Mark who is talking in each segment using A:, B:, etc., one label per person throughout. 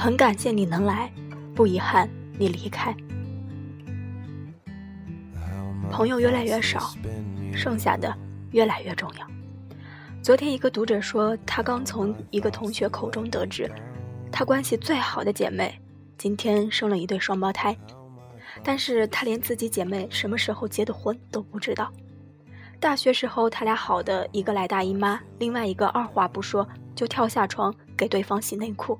A: 很感谢你能来，不遗憾你离开。朋友越来越少，剩下的越来越重要。昨天一个读者说，他刚从一个同学口中得知，他关系最好的姐妹今天生了一对双胞胎，但是他连自己姐妹什么时候结的婚都不知道。大学时候他俩好的一个来大姨妈，另外一个二话不说就跳下床给对方洗内裤，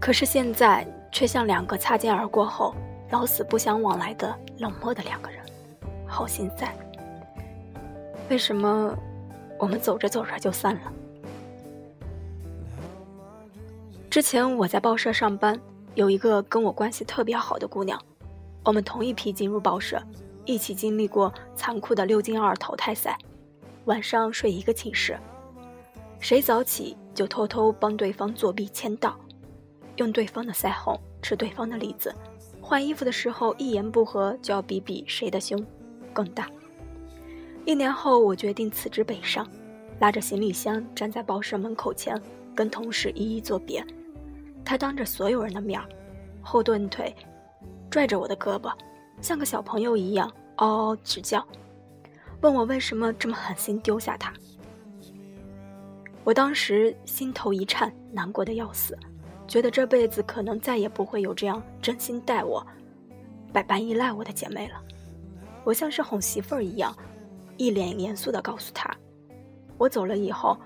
A: 可是现在却像两个擦肩而过后老死不相往来的冷漠的两个人。好心塞。为什么我们走着走着就散了？之前我在报社上班，有一个跟我关系特别好的姑娘，我们同一批进入报社，一起经历过残酷的六进二淘汰赛，晚上睡一个寝室，谁早起就偷偷帮对方作弊签到，用对方的腮红吃对方的栗子，换衣服的时候一言不合就要比比谁的胸。更大。一年后，我决定辞职北上，拉着行李箱站在报社门口前，跟同事一一作别。他当着所有人的面后顿腿，拽着我的胳膊，像个小朋友一样嗷嗷直叫，问我为什么这么狠心丢下他。我当时心头一颤，难过的要死，觉得这辈子可能再也不会有这样真心待我、百般依赖我的姐妹了。我像是哄媳妇儿一样，一脸严肃地告诉她：“我走了以后，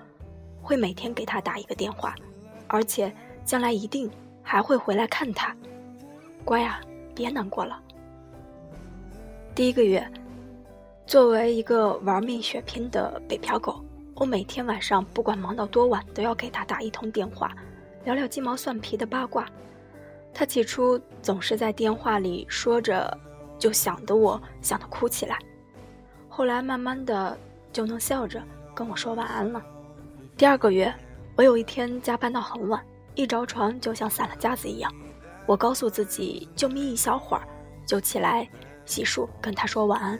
A: 会每天给他打一个电话，而且将来一定还会回来看他。乖啊，别难过了。”第一个月，作为一个玩命血拼的北漂狗，我每天晚上不管忙到多晚，都要给他打一通电话，聊聊鸡毛蒜皮的八卦。他起初总是在电话里说着。就想得我想得哭起来，后来慢慢的就能笑着跟我说晚安了。第二个月，我有一天加班到很晚，一着床就像散了架子一样。我告诉自己就眯一小会儿，就起来洗漱跟他说晚安。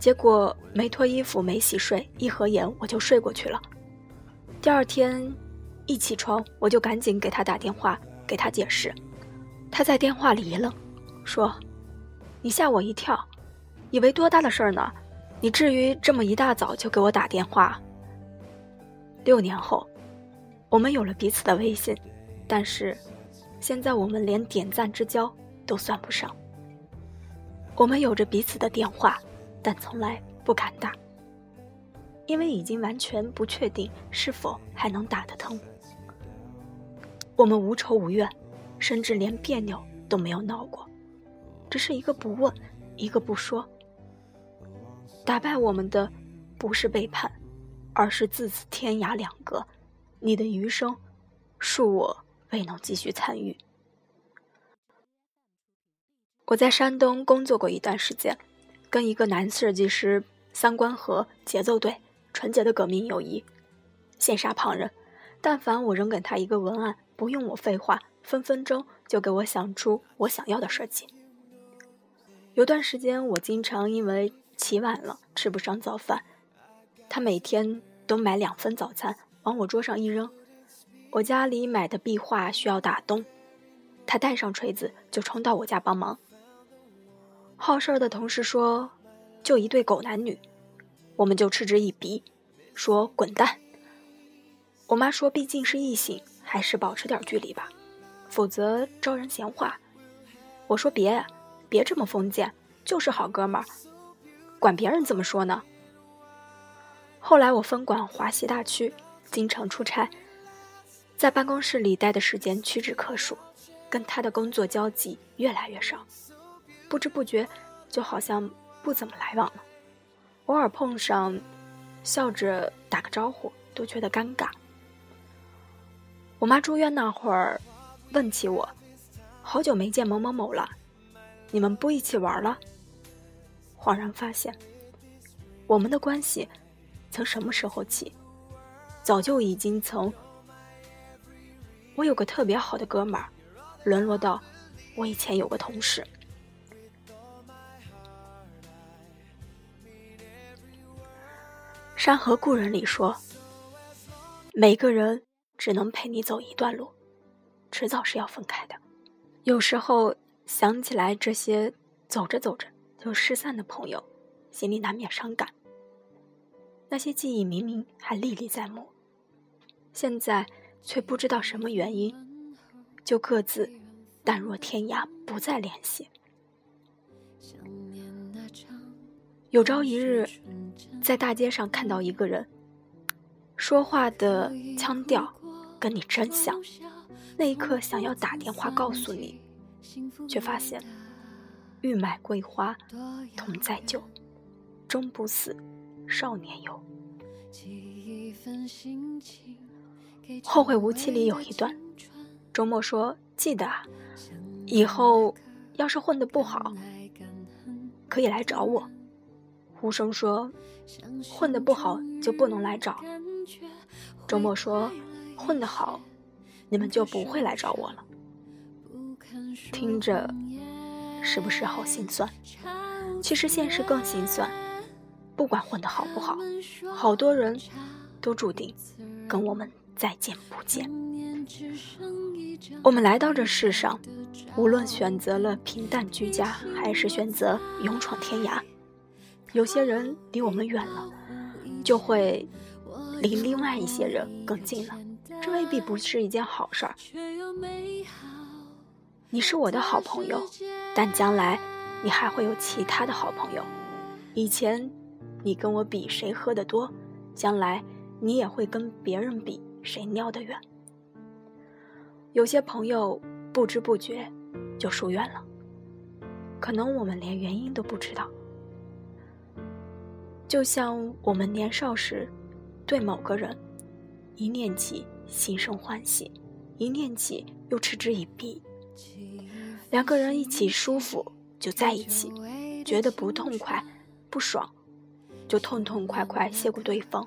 A: 结果没脱衣服没洗睡，一合眼我就睡过去了。第二天一起床我就赶紧给他打电话给他解释，他在电话里一愣，说。你吓我一跳，以为多大的事儿呢？你至于这么一大早就给我打电话？六年后，我们有了彼此的微信，但是现在我们连点赞之交都算不上。我们有着彼此的电话，但从来不敢打，因为已经完全不确定是否还能打得通。我们无仇无怨，甚至连别扭都没有闹过。只是一个不问，一个不说。打败我们的不是背叛，而是自此天涯两隔。你的余生，恕我未能继续参与。我在山东工作过一段时间，跟一个男设计师，三观合，节奏对，纯洁的革命友谊，羡煞旁人。但凡我扔给他一个文案，不用我废话，分分钟就给我想出我想要的设计。有段时间，我经常因为起晚了吃不上早饭，他每天都买两份早餐往我桌上一扔。我家里买的壁画需要打洞，他带上锤子就冲到我家帮忙。好事儿的同事说：“就一对狗男女。”我们就嗤之以鼻，说：“滚蛋！”我妈说：“毕竟是异性，还是保持点距离吧，否则招人闲话。”我说：“别。”别这么封建，就是好哥们儿，管别人怎么说呢？后来我分管华西大区，经常出差，在办公室里待的时间屈指可数，跟他的工作交集越来越少，不知不觉就好像不怎么来往了。偶尔碰上，笑着打个招呼都觉得尴尬。我妈住院那会儿，问起我，好久没见某某某了。你们不一起玩了？恍然发现，我们的关系从什么时候起，早就已经从我有个特别好的哥们儿，沦落到我以前有个同事。《山河故人》里说：“每个人只能陪你走一段路，迟早是要分开的。有时候想起来这些走着走着就失散的朋友，心里难免伤感。那些记忆明明还历历在目，现在却不知道什么原因，就各自淡若天涯，不再联系。有朝一日，在大街上看到一个人，说话的腔调跟你真像。那一刻想要打电话告诉你，却发现欲买桂花同载酒，终不死少年游。后会无期里有一段，周末说记得啊，以后要是混得不好，可以来找我。呼声说混得不好就不能来找。周末说混得好。你们就不会来找我了。听着，是不是好心酸？其实现实更心酸。不管混得好不好，好多人都注定跟我们再见不见。我们来到这世上，无论选择了平淡居家，还是选择勇闯天涯，有些人离我们远了，就会离另外一些人更近了。这未必不是一件好事儿。你是我的好朋友，但将来你还会有其他的好朋友。以前你跟我比谁喝得多，将来你也会跟别人比谁尿得远。有些朋友不知不觉就疏远了，可能我们连原因都不知道。就像我们年少时，对某个人一念起。心生欢喜，一念起又嗤之以鼻。两个人一起舒服就在一起，觉得不痛快、不爽，就痛痛快快谢过对方。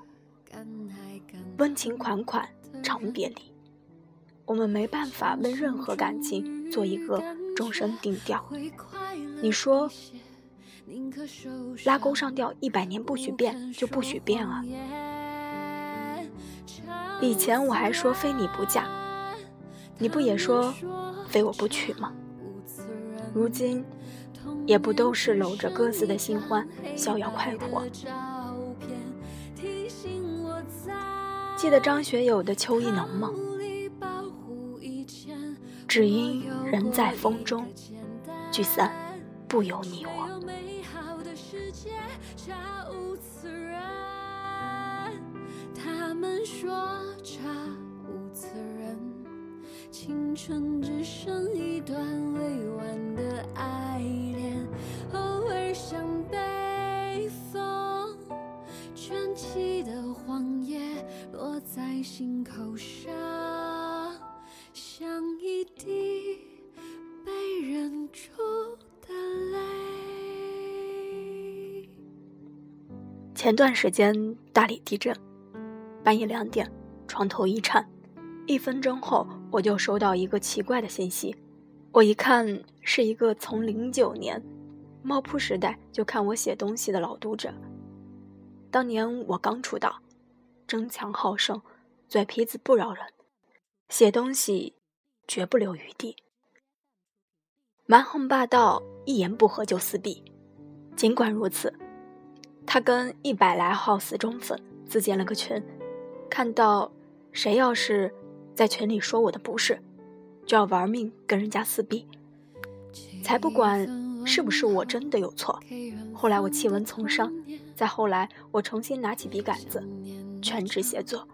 A: 温情款款长别离，我们没办法为任何感情做一个终身定调。你说，拉钩上吊一百年不许变，就不许变啊！以前我还说非你不嫁，你不也说非我不娶吗？如今也不都是搂着各自的新欢逍遥快活。记得张学友的《秋意浓》吗？只因人在风中，聚散不由你我。们说。青春只剩一段未完的爱恋，偶尔像北风卷起的黄叶，落在心口上，像一滴被忍住的泪。前段时间大理地震，半夜两点，床头一颤。一分钟后，我就收到一个奇怪的信息。我一看，是一个从零九年猫扑时代就看我写东西的老读者。当年我刚出道，争强好胜，嘴皮子不饶人，写东西绝不留余地，蛮横霸道，一言不合就撕逼。尽管如此，他跟一百来号死忠粉自建了个群，看到谁要是。在群里说我的不是，就要玩命跟人家撕逼，才不管是不是我真的有错。后来我弃文从商，再后来我重新拿起笔杆子，全职写作。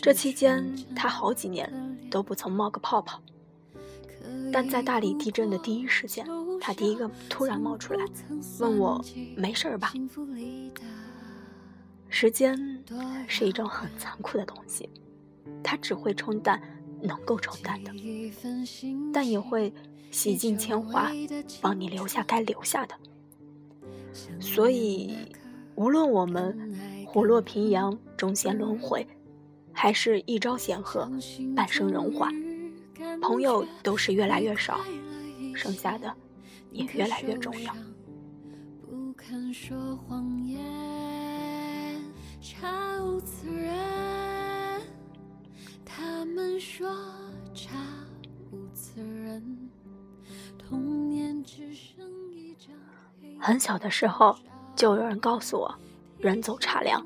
A: 这期间他好几年都不曾冒个泡泡，但在大理地震的第一时间，他第一个突然冒出来，问我没事吧？时间是一种很残酷的东西。它只会冲淡能够冲淡的，但也会洗尽铅华，帮你留下该留下的。所以，无论我们虎落平阳终陷轮回，还是一朝显赫半生荣华，朋友都是越来越少，剩下的也越来越重要。不肯说谎言，查无此人。他们说查无此人，童年只剩一张。很小的时候，就有人告诉我，人走茶凉。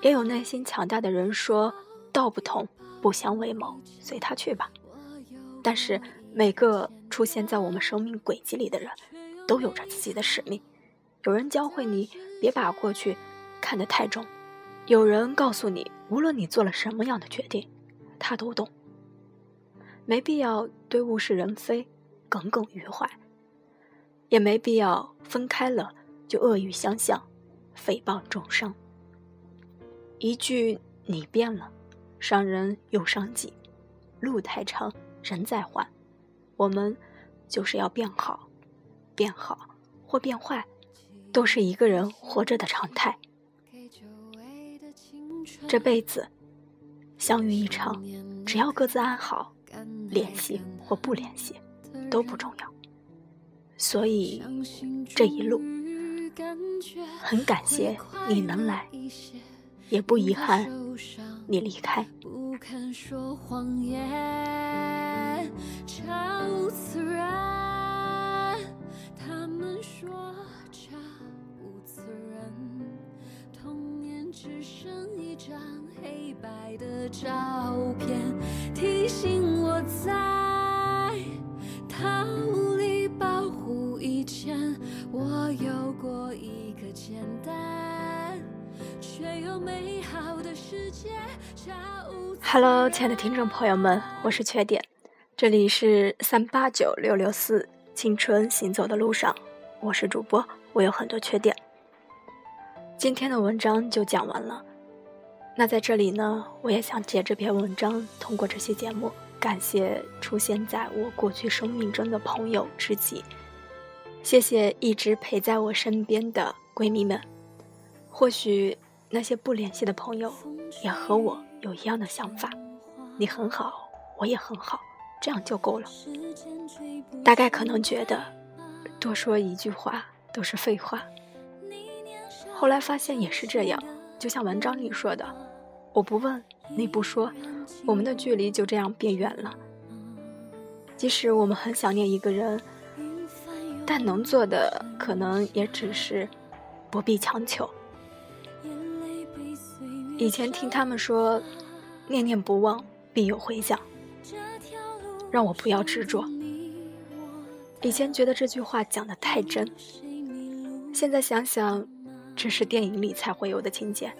A: 也有内心强大的人说，道不同，不相为谋，随他去吧。但是每个出现在我们生命轨迹里的人，都有着自己的使命。有人教会你别把过去看得太重，有人告诉你，无论你做了什么样的决定，他都懂。没必要对物是人非耿耿于怀，也没必要分开了就恶语相向，诽谤重伤。一句“你变了”，伤人又伤己。路太长，人在换，我们就是要变好，变好或变坏。都是一个人活着的常态。这辈子相遇一场，只要各自安好，联系或不联系都不重要。所以这一路，很感谢你能来，也不遗憾你离开。他们说。只剩张黑白的照片，提醒我在逃离保护以前，我有过一个简单却又美好的世界。Hello，亲爱的听众朋友们，我是缺点，这里是三八九六六四青春行走的路上，我是主播，我有很多缺点。今天的文章就讲完了。那在这里呢，我也想借这篇文章，通过这期节目，感谢出现在我过去生命中的朋友知己，谢谢一直陪在我身边的闺蜜们。或许那些不联系的朋友，也和我有一样的想法。你很好，我也很好，这样就够了。大概可能觉得，多说一句话都是废话。后来发现也是这样，就像文章里说的，我不问，你不说，我们的距离就这样变远了。即使我们很想念一个人，但能做的可能也只是不必强求。以前听他们说，念念不忘必有回响，让我不要执着。以前觉得这句话讲的太真，现在想想。这是电影里才会有的情节，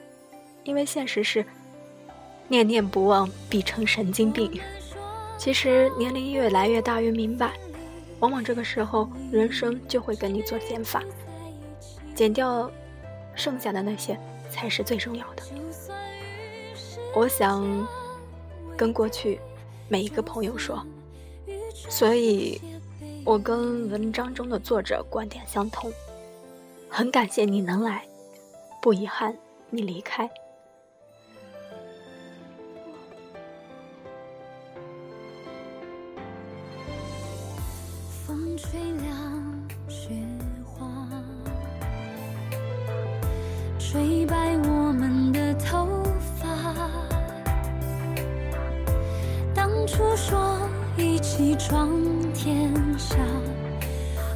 A: 因为现实是念念不忘必成神经病。其实年龄越来越大，越明白，往往这个时候人生就会跟你做减法，减掉剩下的那些才是最重要的。我想跟过去每一个朋友说，所以我跟文章中的作者观点相同。很感谢你能来，不遗憾你离开。天下，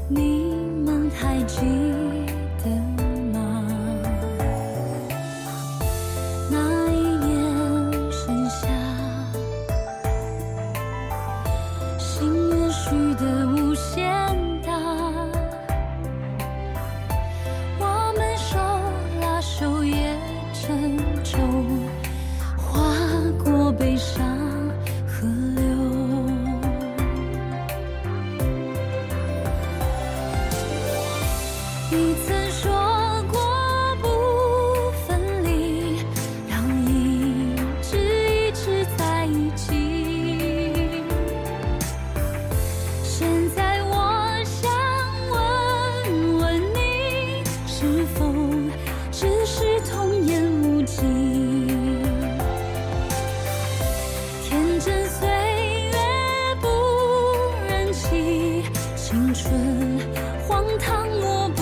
A: 你们太近。青春荒唐我不